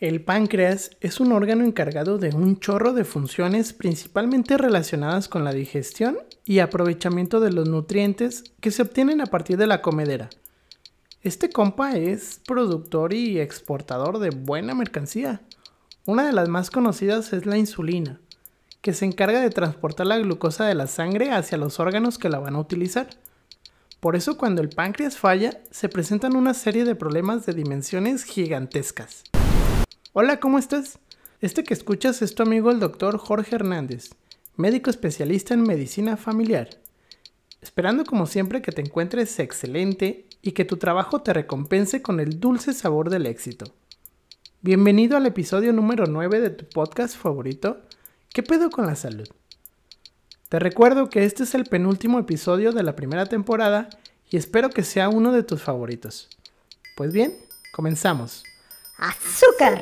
El páncreas es un órgano encargado de un chorro de funciones principalmente relacionadas con la digestión y aprovechamiento de los nutrientes que se obtienen a partir de la comedera. Este compa es productor y exportador de buena mercancía. Una de las más conocidas es la insulina, que se encarga de transportar la glucosa de la sangre hacia los órganos que la van a utilizar. Por eso cuando el páncreas falla, se presentan una serie de problemas de dimensiones gigantescas. Hola, ¿cómo estás? Este que escuchas es tu amigo el doctor Jorge Hernández, médico especialista en medicina familiar. Esperando como siempre que te encuentres excelente y que tu trabajo te recompense con el dulce sabor del éxito. Bienvenido al episodio número 9 de tu podcast favorito, ¿Qué pedo con la salud? Te recuerdo que este es el penúltimo episodio de la primera temporada y espero que sea uno de tus favoritos. Pues bien, comenzamos azúcar.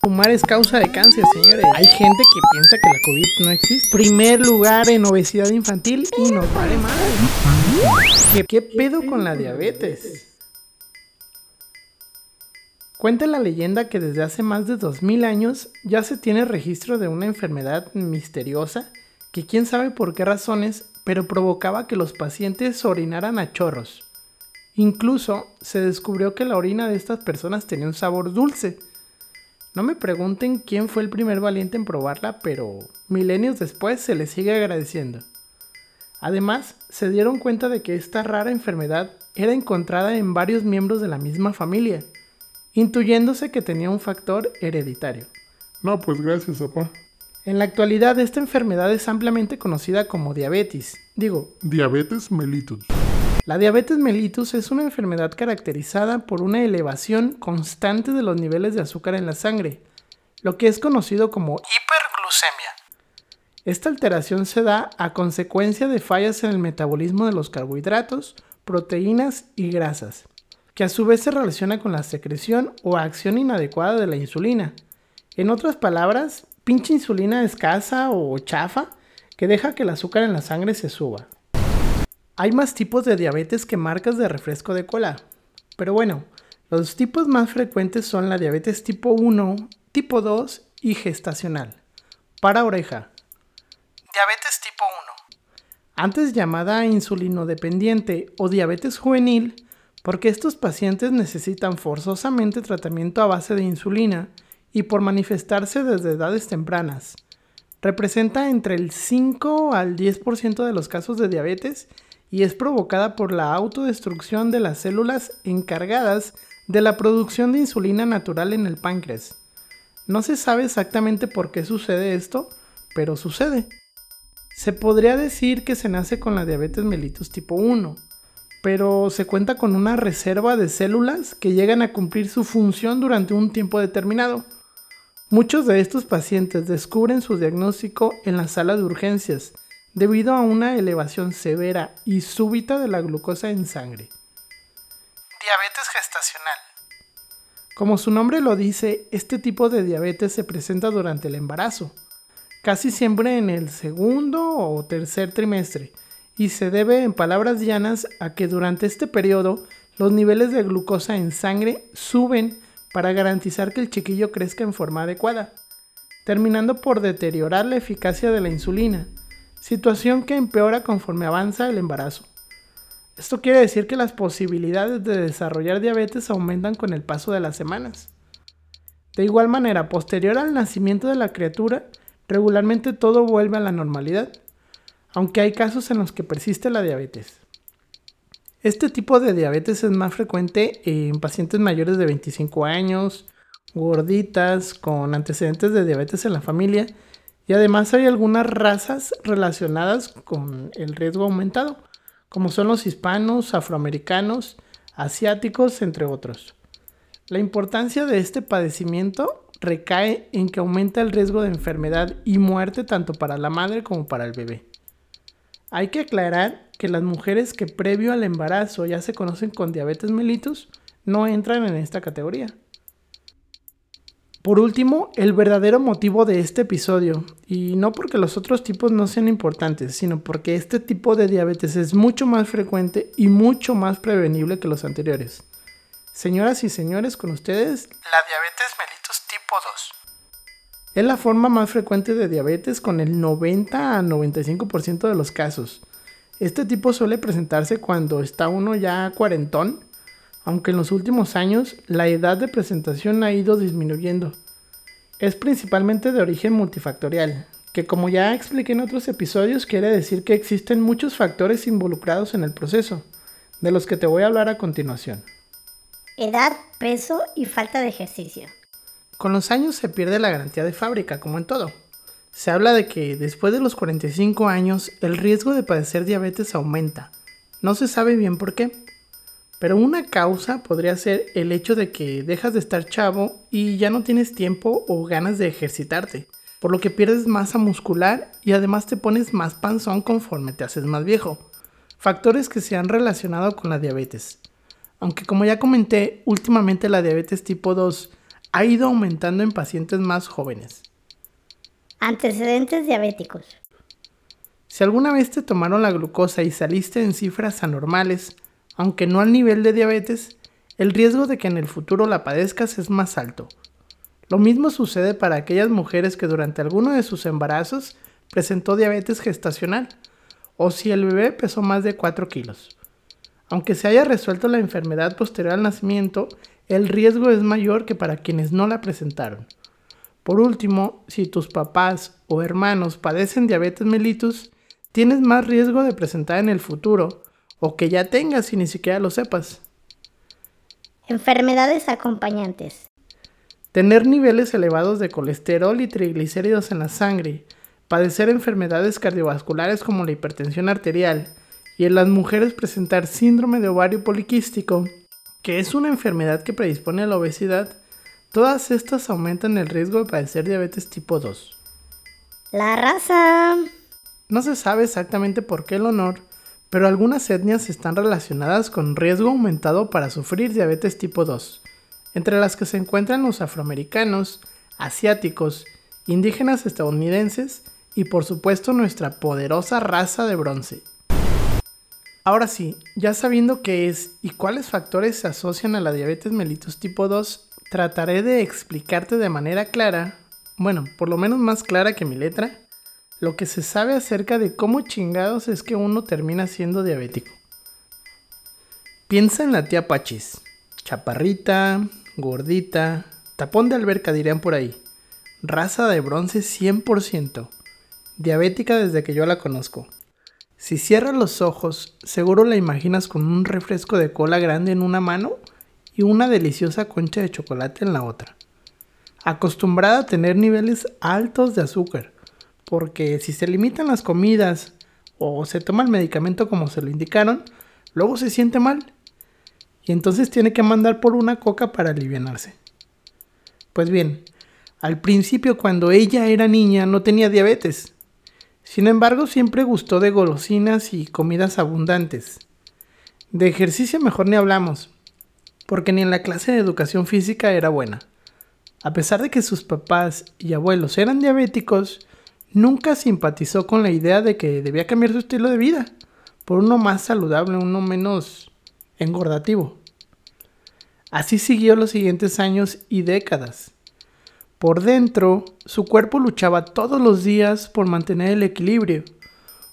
Fumar es causa de cáncer, señores. Hay gente que piensa que la COVID no existe. Primer lugar en obesidad infantil y nos vale madre. ¿Qué, pedo con la diabetes? Cuenta la leyenda que desde hace más de 2000 años ya se tiene registro de una enfermedad misteriosa que quién sabe por qué razones, pero provocaba que los pacientes orinaran a chorros. Incluso se descubrió que la orina de estas personas tenía un sabor dulce. No me pregunten quién fue el primer valiente en probarla, pero milenios después se le sigue agradeciendo. Además, se dieron cuenta de que esta rara enfermedad era encontrada en varios miembros de la misma familia, intuyéndose que tenía un factor hereditario. No, pues gracias, papá. En la actualidad esta enfermedad es ampliamente conocida como diabetes, digo, diabetes mellitus. La diabetes mellitus es una enfermedad caracterizada por una elevación constante de los niveles de azúcar en la sangre, lo que es conocido como hiperglucemia. Esta alteración se da a consecuencia de fallas en el metabolismo de los carbohidratos, proteínas y grasas, que a su vez se relaciona con la secreción o acción inadecuada de la insulina. En otras palabras, pinche insulina escasa o chafa que deja que el azúcar en la sangre se suba. Hay más tipos de diabetes que marcas de refresco de cola. Pero bueno, los tipos más frecuentes son la diabetes tipo 1, tipo 2 y gestacional. Para oreja. Diabetes tipo 1. Antes llamada insulinodependiente o diabetes juvenil, porque estos pacientes necesitan forzosamente tratamiento a base de insulina y por manifestarse desde edades tempranas. Representa entre el 5 al 10% de los casos de diabetes y es provocada por la autodestrucción de las células encargadas de la producción de insulina natural en el páncreas. No se sabe exactamente por qué sucede esto, pero sucede. Se podría decir que se nace con la diabetes mellitus tipo 1, pero se cuenta con una reserva de células que llegan a cumplir su función durante un tiempo determinado. Muchos de estos pacientes descubren su diagnóstico en la sala de urgencias, debido a una elevación severa y súbita de la glucosa en sangre. Diabetes gestacional. Como su nombre lo dice, este tipo de diabetes se presenta durante el embarazo, casi siempre en el segundo o tercer trimestre, y se debe en palabras llanas a que durante este periodo los niveles de glucosa en sangre suben para garantizar que el chiquillo crezca en forma adecuada, terminando por deteriorar la eficacia de la insulina, situación que empeora conforme avanza el embarazo. Esto quiere decir que las posibilidades de desarrollar diabetes aumentan con el paso de las semanas. De igual manera, posterior al nacimiento de la criatura, regularmente todo vuelve a la normalidad, aunque hay casos en los que persiste la diabetes. Este tipo de diabetes es más frecuente en pacientes mayores de 25 años, gorditas, con antecedentes de diabetes en la familia y además hay algunas razas relacionadas con el riesgo aumentado, como son los hispanos, afroamericanos, asiáticos, entre otros. La importancia de este padecimiento recae en que aumenta el riesgo de enfermedad y muerte tanto para la madre como para el bebé. Hay que aclarar que las mujeres que previo al embarazo ya se conocen con diabetes mellitus no entran en esta categoría. Por último, el verdadero motivo de este episodio, y no porque los otros tipos no sean importantes, sino porque este tipo de diabetes es mucho más frecuente y mucho más prevenible que los anteriores. Señoras y señores, con ustedes la diabetes mellitus tipo 2. Es la forma más frecuente de diabetes con el 90 a 95% de los casos. Este tipo suele presentarse cuando está uno ya cuarentón, aunque en los últimos años la edad de presentación ha ido disminuyendo. Es principalmente de origen multifactorial, que como ya expliqué en otros episodios quiere decir que existen muchos factores involucrados en el proceso, de los que te voy a hablar a continuación. Edad, peso y falta de ejercicio. Con los años se pierde la garantía de fábrica, como en todo. Se habla de que después de los 45 años el riesgo de padecer diabetes aumenta. No se sabe bien por qué. Pero una causa podría ser el hecho de que dejas de estar chavo y ya no tienes tiempo o ganas de ejercitarte, por lo que pierdes masa muscular y además te pones más panzón conforme te haces más viejo. Factores que se han relacionado con la diabetes. Aunque como ya comenté, últimamente la diabetes tipo 2 ha ido aumentando en pacientes más jóvenes. Antecedentes diabéticos. Si alguna vez te tomaron la glucosa y saliste en cifras anormales, aunque no al nivel de diabetes, el riesgo de que en el futuro la padezcas es más alto. Lo mismo sucede para aquellas mujeres que durante alguno de sus embarazos presentó diabetes gestacional, o si el bebé pesó más de 4 kilos. Aunque se haya resuelto la enfermedad posterior al nacimiento, el riesgo es mayor que para quienes no la presentaron. Por último, si tus papás o hermanos padecen diabetes mellitus, tienes más riesgo de presentar en el futuro o que ya tengas y ni siquiera lo sepas. Enfermedades acompañantes. Tener niveles elevados de colesterol y triglicéridos en la sangre, padecer enfermedades cardiovasculares como la hipertensión arterial y en las mujeres presentar síndrome de ovario poliquístico, que es una enfermedad que predispone a la obesidad, todas estas aumentan el riesgo de padecer diabetes tipo 2. La raza. No se sabe exactamente por qué el honor, pero algunas etnias están relacionadas con riesgo aumentado para sufrir diabetes tipo 2, entre las que se encuentran los afroamericanos, asiáticos, indígenas estadounidenses y por supuesto nuestra poderosa raza de bronce. Ahora sí, ya sabiendo qué es y cuáles factores se asocian a la diabetes mellitus tipo 2, trataré de explicarte de manera clara, bueno, por lo menos más clara que mi letra, lo que se sabe acerca de cómo chingados es que uno termina siendo diabético. Piensa en la tía Pachis, chaparrita, gordita, tapón de alberca dirían por ahí, raza de bronce 100%, diabética desde que yo la conozco. Si cierras los ojos, seguro la imaginas con un refresco de cola grande en una mano y una deliciosa concha de chocolate en la otra. Acostumbrada a tener niveles altos de azúcar, porque si se limitan las comidas o se toma el medicamento como se lo indicaron, luego se siente mal y entonces tiene que mandar por una coca para alivianarse. Pues bien, al principio cuando ella era niña no tenía diabetes. Sin embargo, siempre gustó de golosinas y comidas abundantes. De ejercicio mejor ni hablamos, porque ni en la clase de educación física era buena. A pesar de que sus papás y abuelos eran diabéticos, nunca simpatizó con la idea de que debía cambiar su estilo de vida por uno más saludable, uno menos engordativo. Así siguió los siguientes años y décadas. Por dentro, su cuerpo luchaba todos los días por mantener el equilibrio.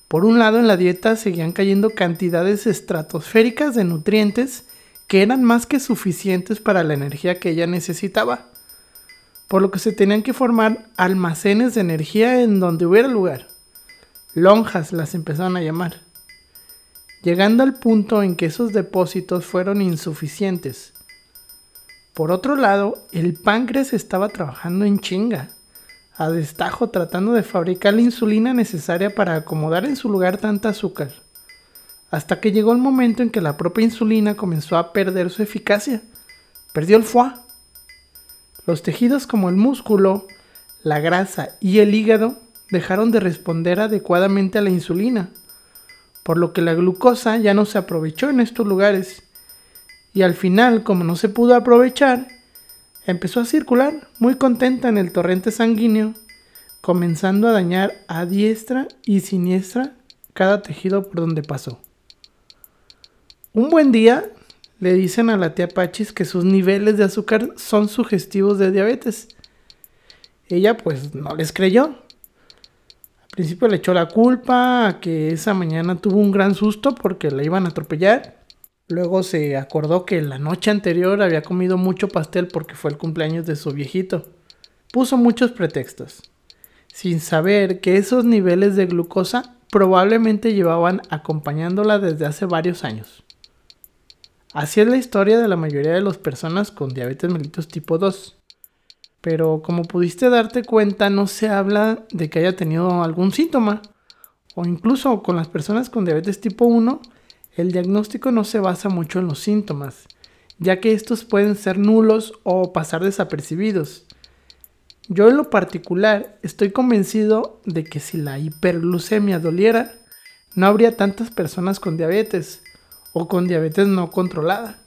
Por un lado, en la dieta seguían cayendo cantidades estratosféricas de nutrientes que eran más que suficientes para la energía que ella necesitaba por lo que se tenían que formar almacenes de energía en donde hubiera lugar. Lonjas las empezaron a llamar, llegando al punto en que esos depósitos fueron insuficientes. Por otro lado, el páncreas estaba trabajando en chinga, a destajo tratando de fabricar la insulina necesaria para acomodar en su lugar tanta azúcar, hasta que llegó el momento en que la propia insulina comenzó a perder su eficacia, perdió el foie los tejidos como el músculo, la grasa y el hígado dejaron de responder adecuadamente a la insulina, por lo que la glucosa ya no se aprovechó en estos lugares. Y al final, como no se pudo aprovechar, empezó a circular muy contenta en el torrente sanguíneo, comenzando a dañar a diestra y siniestra cada tejido por donde pasó. Un buen día, le dicen a la tía Pachis que sus niveles de azúcar son sugestivos de diabetes. Ella pues no les creyó. Al principio le echó la culpa a que esa mañana tuvo un gran susto porque la iban a atropellar. Luego se acordó que la noche anterior había comido mucho pastel porque fue el cumpleaños de su viejito. Puso muchos pretextos, sin saber que esos niveles de glucosa probablemente llevaban acompañándola desde hace varios años. Así es la historia de la mayoría de las personas con diabetes mellitus tipo 2. Pero como pudiste darte cuenta, no se habla de que haya tenido algún síntoma. O incluso con las personas con diabetes tipo 1, el diagnóstico no se basa mucho en los síntomas, ya que estos pueden ser nulos o pasar desapercibidos. Yo en lo particular estoy convencido de que si la hiperglucemia doliera, no habría tantas personas con diabetes o con diabetes no controlada.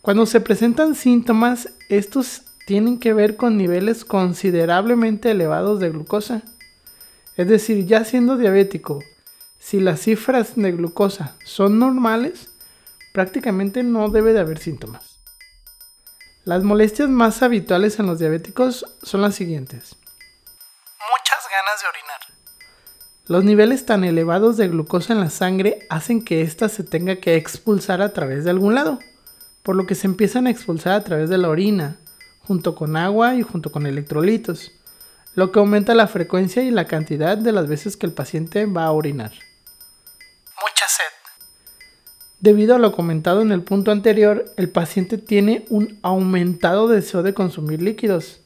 Cuando se presentan síntomas, estos tienen que ver con niveles considerablemente elevados de glucosa. Es decir, ya siendo diabético, si las cifras de glucosa son normales, prácticamente no debe de haber síntomas. Las molestias más habituales en los diabéticos son las siguientes. Muchas ganas de orinar. Los niveles tan elevados de glucosa en la sangre hacen que ésta se tenga que expulsar a través de algún lado, por lo que se empiezan a expulsar a través de la orina, junto con agua y junto con electrolitos, lo que aumenta la frecuencia y la cantidad de las veces que el paciente va a orinar. Debido a lo comentado en el punto anterior, el paciente tiene un aumentado deseo de consumir líquidos.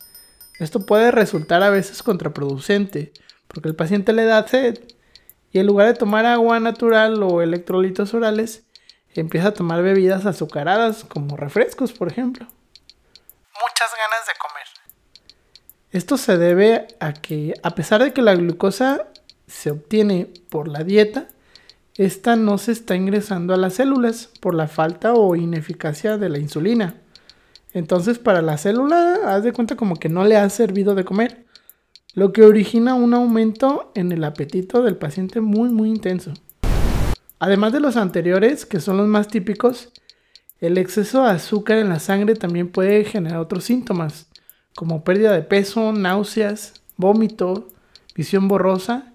Esto puede resultar a veces contraproducente, porque el paciente le da sed y en lugar de tomar agua natural o electrolitos orales, empieza a tomar bebidas azucaradas como refrescos, por ejemplo. Muchas ganas de comer. Esto se debe a que, a pesar de que la glucosa se obtiene por la dieta, esta no se está ingresando a las células por la falta o ineficacia de la insulina. Entonces para la célula, haz de cuenta como que no le ha servido de comer, lo que origina un aumento en el apetito del paciente muy muy intenso. Además de los anteriores, que son los más típicos, el exceso de azúcar en la sangre también puede generar otros síntomas, como pérdida de peso, náuseas, vómito, visión borrosa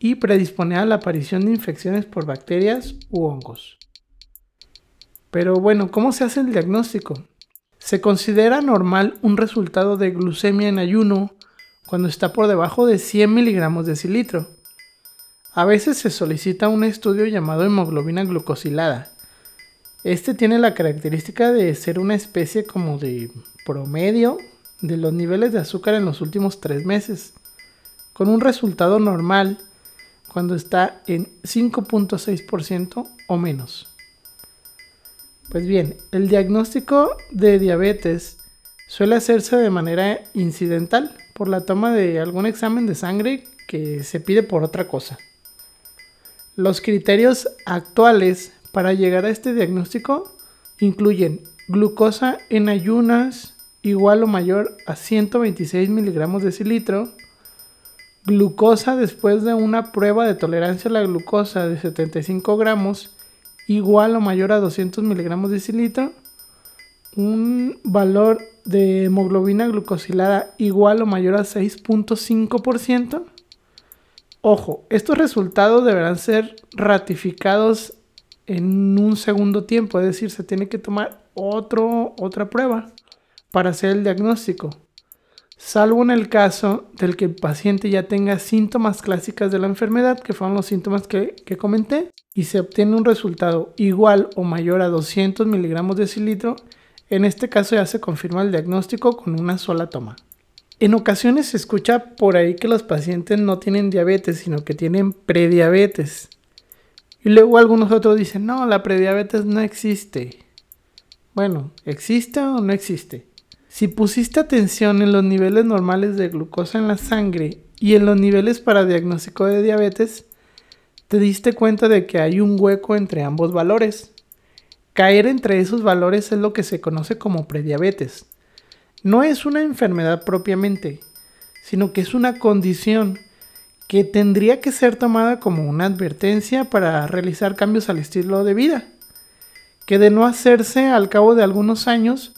y predisponer a la aparición de infecciones por bacterias u hongos. Pero bueno, ¿cómo se hace el diagnóstico? Se considera normal un resultado de glucemia en ayuno cuando está por debajo de 100 miligramos de cilitro. A veces se solicita un estudio llamado hemoglobina glucosilada. Este tiene la característica de ser una especie como de promedio de los niveles de azúcar en los últimos tres meses. Con un resultado normal, cuando está en 5.6% o menos. Pues bien, el diagnóstico de diabetes suele hacerse de manera incidental por la toma de algún examen de sangre que se pide por otra cosa. Los criterios actuales para llegar a este diagnóstico incluyen glucosa en ayunas igual o mayor a 126 miligramos de cilitro, glucosa después de una prueba de tolerancia a la glucosa de 75 gramos igual o mayor a 200 miligramos de cilitro, un valor de hemoglobina glucosilada igual o mayor a 6.5%. Ojo, estos resultados deberán ser ratificados en un segundo tiempo, es decir, se tiene que tomar otro, otra prueba para hacer el diagnóstico salvo en el caso del que el paciente ya tenga síntomas clásicas de la enfermedad, que fueron los síntomas que, comenté, y se obtiene un resultado igual o mayor a 200 miligramos de cilitro, en este caso ya se confirma el diagnóstico con una sola toma. En ocasiones se escucha por ahí que los pacientes no tienen diabetes, sino que tienen prediabetes. Y luego algunos otros dicen, no, la prediabetes no existe. Bueno, ¿existe o no existe? Si pusiste atención en los niveles normales de glucosa en la sangre y en los niveles para diagnóstico de diabetes, te diste cuenta de que hay un hueco entre ambos valores. Caer entre esos valores es lo que se conoce como prediabetes. No es una enfermedad propiamente, sino que es una condición que tendría que ser tomada como una advertencia para realizar cambios al estilo de vida que de no hacerse al cabo de algunos años,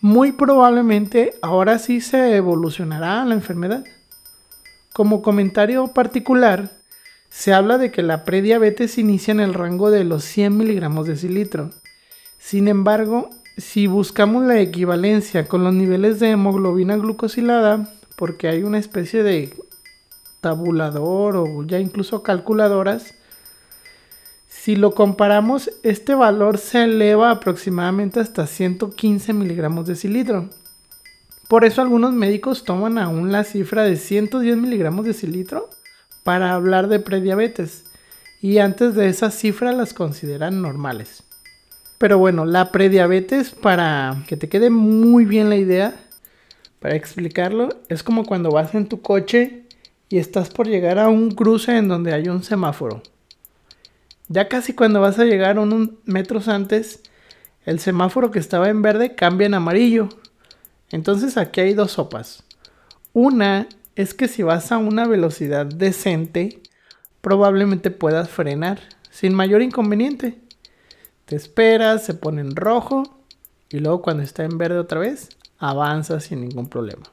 muy probablemente ahora sí se evolucionará la enfermedad. Como comentario particular, se habla de que la prediabetes inicia en el rango de los 100 miligramos de cilitro. Sin embargo, si buscamos la equivalencia con los niveles de hemoglobina glucosilada, porque hay una especie de tabulador o ya incluso calculadoras, si lo comparamos, este valor se eleva aproximadamente hasta 115 miligramos de cilitro. Por eso algunos médicos toman aún la cifra de 110 miligramos de cilitro para hablar de prediabetes y antes de esa cifra las consideran normales. Pero bueno, la prediabetes, para que te quede muy bien la idea, para explicarlo, es como cuando vas en tu coche y estás por llegar a un cruce en donde hay un semáforo. Ya casi cuando vas a llegar unos metros antes, el semáforo que estaba en verde cambia en amarillo. Entonces aquí hay dos sopas. Una es que si vas a una velocidad decente, probablemente puedas frenar sin mayor inconveniente. Te esperas, se pone en rojo y luego cuando está en verde otra vez, avanza sin ningún problema.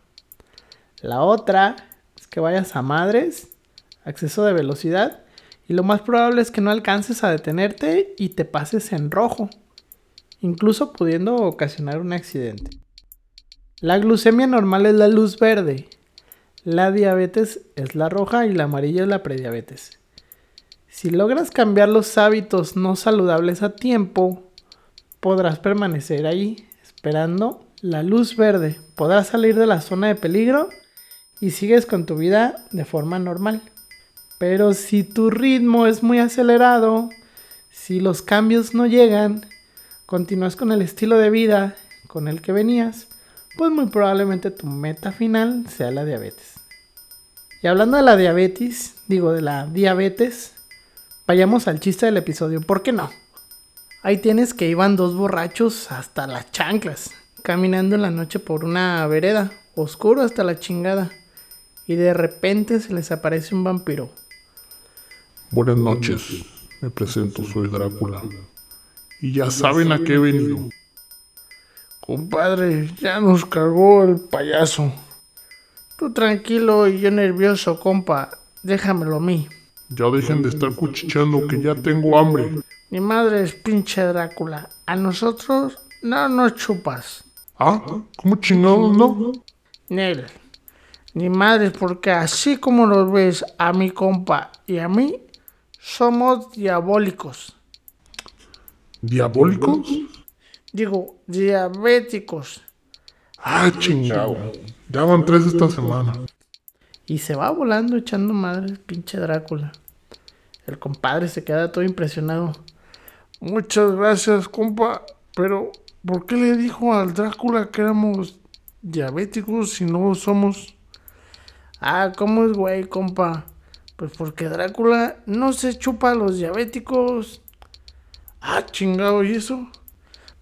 La otra es que vayas a madres, acceso de velocidad y lo más probable es que no alcances a detenerte y te pases en rojo, incluso pudiendo ocasionar un accidente. La glucemia normal es la luz verde, la diabetes es la roja y la amarilla es la prediabetes. Si logras cambiar los hábitos no saludables a tiempo, podrás permanecer ahí esperando la luz verde. Podrás salir de la zona de peligro y sigues con tu vida de forma normal. Pero si tu ritmo es muy acelerado, si los cambios no llegan, continúas con el estilo de vida con el que venías, pues muy probablemente tu meta final sea la diabetes. Y hablando de la diabetes, digo de la diabetes, Vayamos al chiste del episodio, ¿por qué no? Ahí tienes que iban dos borrachos hasta las chanclas, caminando en la noche por una vereda, oscuro hasta la chingada, y de repente se les aparece un vampiro. Buenas noches, me presento, soy Drácula. Y ya saben a qué he venido. Compadre, ya nos cargó el payaso. Tú tranquilo y yo nervioso, compa, déjamelo a mí. Ya dejen de estar cuchicheando que ya tengo hambre. Mi madre es pinche Drácula. A nosotros no nos chupas. ¿Ah? ¿Cómo chingados no? Nel. Ni madre, porque así como los ves a mi compa y a mí, somos diabólicos. ¿Diabólicos? Digo, diabéticos. Ah, chingado. Ya van tres esta semana. Y se va volando echando madre el pinche Drácula. El compadre se queda todo impresionado. Muchas gracias, compa. Pero, ¿por qué le dijo al Drácula que éramos diabéticos si no somos? Ah, ¿cómo es, güey, compa? Pues porque Drácula no se chupa a los diabéticos. Ah, chingado, ¿y eso?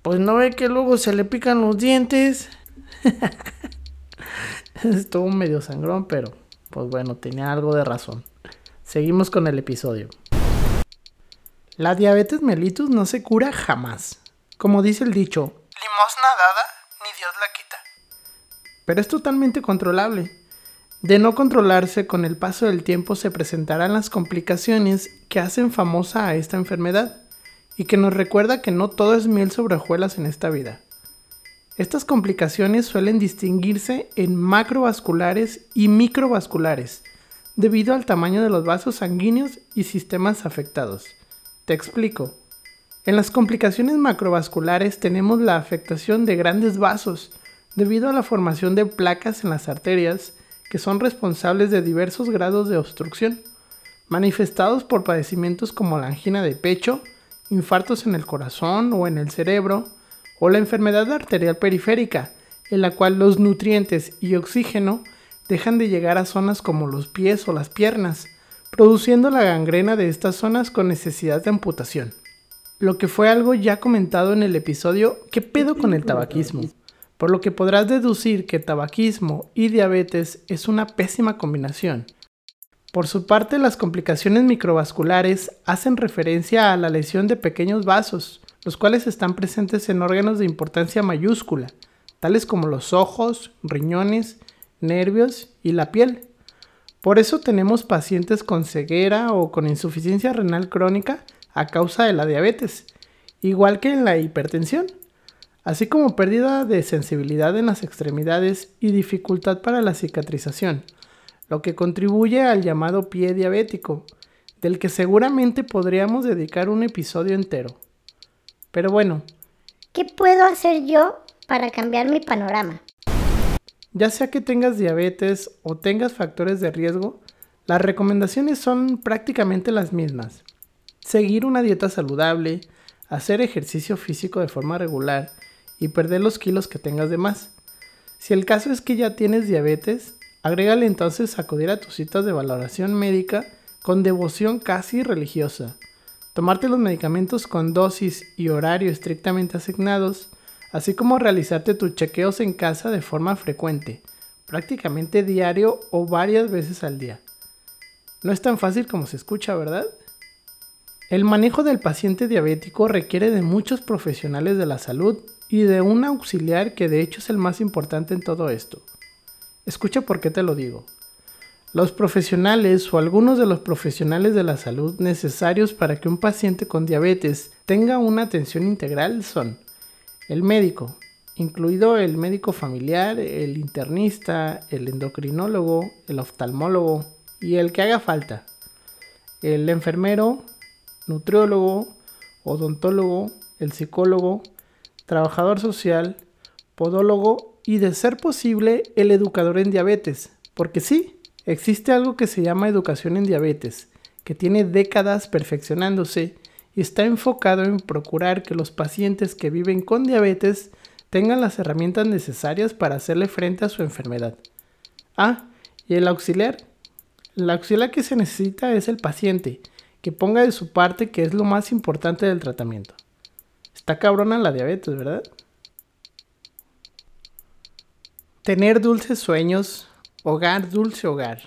Pues no ve que luego se le pican los dientes. Estuvo medio sangrón, pero pues bueno, tenía algo de razón. Seguimos con el episodio. La diabetes mellitus no se cura jamás. Como dice el dicho, limosna dada, ni Dios la quita. Pero es totalmente controlable. De no controlarse, con el paso del tiempo se presentarán las complicaciones que hacen famosa a esta enfermedad y que nos recuerda que no todo es miel sobre hojuelas en esta vida. Estas complicaciones suelen distinguirse en macrovasculares y microvasculares, debido al tamaño de los vasos sanguíneos y sistemas afectados. Te explico. En las complicaciones macrovasculares tenemos la afectación de grandes vasos, debido a la formación de placas en las arterias que son responsables de diversos grados de obstrucción, manifestados por padecimientos como la angina de pecho, infartos en el corazón o en el cerebro, o la enfermedad arterial periférica, en la cual los nutrientes y oxígeno dejan de llegar a zonas como los pies o las piernas, produciendo la gangrena de estas zonas con necesidad de amputación. Lo que fue algo ya comentado en el episodio ¿Qué pedo con el tabaquismo? Por lo que podrás deducir que tabaquismo y diabetes es una pésima combinación. Por su parte, las complicaciones microvasculares hacen referencia a la lesión de pequeños vasos, los cuales están presentes en órganos de importancia mayúscula, tales como los ojos, riñones, nervios y la piel. Por eso tenemos pacientes con ceguera o con insuficiencia renal crónica a causa de la diabetes, igual que en la hipertensión, así como pérdida de sensibilidad en las extremidades y dificultad para la cicatrización, lo que contribuye al llamado pie diabético, del que seguramente podríamos dedicar un episodio entero. Pero bueno. ¿Qué puedo hacer yo para cambiar mi panorama? Ya sea que tengas diabetes o tengas factores de riesgo, las recomendaciones son prácticamente las mismas. Seguir una dieta saludable, hacer ejercicio físico de forma regular y perder los kilos que tengas de más. Si el caso es que ya tienes diabetes, agrégale entonces acudir a tus citas de valoración médica con devoción casi religiosa, tomarte los medicamentos con dosis y horario estrictamente asignados, así como realizarte tus chequeos en casa de forma frecuente, prácticamente diario o varias veces al día. No es tan fácil como se escucha, ¿verdad? El manejo del paciente diabético requiere de muchos profesionales de la salud y de un auxiliar que de hecho es el más importante en todo esto. Escucha por qué te lo digo. Los profesionales o algunos de los profesionales de la salud necesarios para que un paciente con diabetes tenga una atención integral son el médico, incluido el médico familiar, el internista, el endocrinólogo, el oftalmólogo y el que haga falta, el enfermero, nutriólogo, odontólogo, el psicólogo, trabajador social, podólogo y de ser posible el educador en diabetes. Porque sí, existe algo que se llama educación en diabetes, que tiene décadas perfeccionándose y está enfocado en procurar que los pacientes que viven con diabetes tengan las herramientas necesarias para hacerle frente a su enfermedad. Ah, y el auxiliar. El auxiliar que se necesita es el paciente, que ponga de su parte que es lo más importante del tratamiento. Está cabrona la diabetes, ¿verdad? Tener dulces sueños, hogar, dulce hogar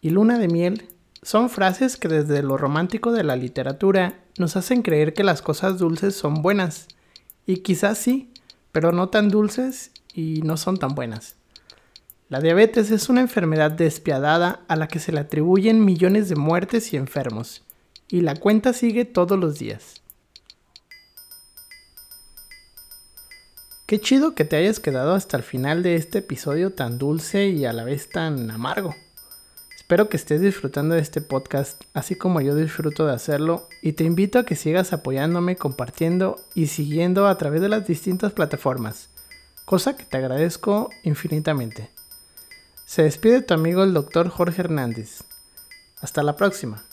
y luna de miel son frases que desde lo romántico de la literatura nos hacen creer que las cosas dulces son buenas. Y quizás sí, pero no tan dulces y no son tan buenas. La diabetes es una enfermedad despiadada a la que se le atribuyen millones de muertes y enfermos y la cuenta sigue todos los días. Qué chido que te hayas quedado hasta el final de este episodio tan dulce y a la vez tan amargo. Espero que estés disfrutando de este podcast así como yo disfruto de hacerlo y te invito a que sigas apoyándome, compartiendo y siguiendo a través de las distintas plataformas, cosa que te agradezco infinitamente. Se despide tu amigo el doctor Jorge Hernández. Hasta la próxima.